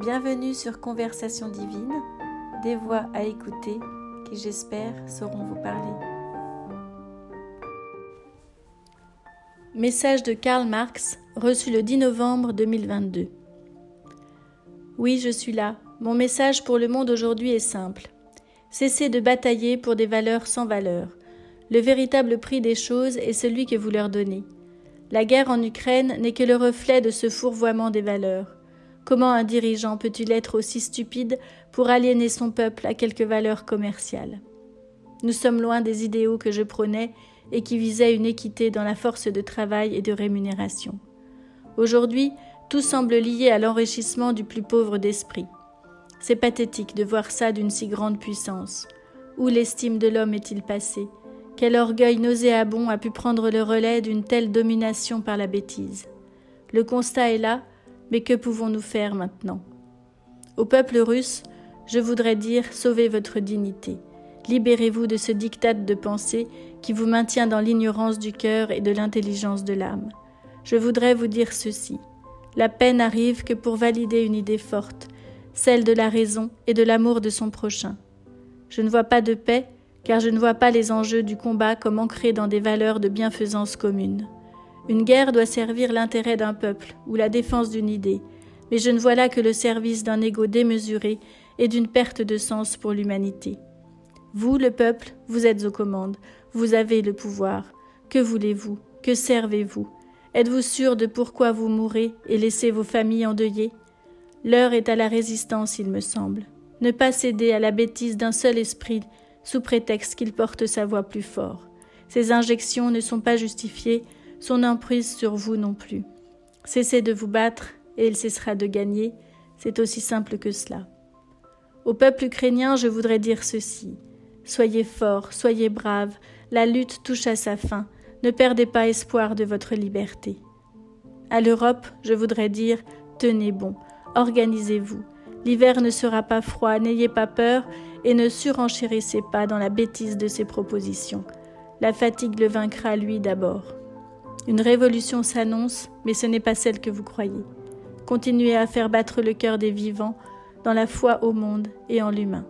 Bienvenue sur Conversation divine, des voix à écouter qui j'espère sauront vous parler. Message de Karl Marx reçu le 10 novembre 2022. Oui, je suis là. Mon message pour le monde aujourd'hui est simple. Cessez de batailler pour des valeurs sans valeur. Le véritable prix des choses est celui que vous leur donnez. La guerre en Ukraine n'est que le reflet de ce fourvoiement des valeurs. Comment un dirigeant peut-il être aussi stupide pour aliéner son peuple à quelque valeur commerciale? Nous sommes loin des idéaux que je prônais et qui visaient une équité dans la force de travail et de rémunération. Aujourd'hui, tout semble lié à l'enrichissement du plus pauvre d'esprit. C'est pathétique de voir ça d'une si grande puissance. Où l'estime de l'homme est-il passé? Quel orgueil nauséabond a pu prendre le relais d'une telle domination par la bêtise? Le constat est là, mais que pouvons-nous faire maintenant? Au peuple russe, je voudrais dire sauvez votre dignité. Libérez-vous de ce diktat de pensée qui vous maintient dans l'ignorance du cœur et de l'intelligence de l'âme. Je voudrais vous dire ceci. La paix n'arrive que pour valider une idée forte, celle de la raison et de l'amour de son prochain. Je ne vois pas de paix, car je ne vois pas les enjeux du combat comme ancrés dans des valeurs de bienfaisance commune. Une guerre doit servir l'intérêt d'un peuple ou la défense d'une idée, mais je ne vois là que le service d'un ego démesuré et d'une perte de sens pour l'humanité. Vous, le peuple, vous êtes aux commandes, vous avez le pouvoir. Que voulez-vous? Que servez-vous? Êtes-vous sûr de pourquoi vous mourrez et laissez vos familles endeuillées? L'heure est à la résistance, il me semble. Ne pas céder à la bêtise d'un seul esprit sous prétexte qu'il porte sa voix plus fort. Ces injections ne sont pas justifiées, son emprise sur vous non plus. Cessez de vous battre et il cessera de gagner, c'est aussi simple que cela. Au peuple ukrainien, je voudrais dire ceci. Soyez forts, soyez braves, la lutte touche à sa fin, ne perdez pas espoir de votre liberté. À l'Europe, je voudrais dire tenez bon, organisez-vous. L'hiver ne sera pas froid, n'ayez pas peur et ne surenchérissez pas dans la bêtise de ses propositions. La fatigue le vaincra lui d'abord. Une révolution s'annonce, mais ce n'est pas celle que vous croyez. Continuez à faire battre le cœur des vivants dans la foi au monde et en l'humain.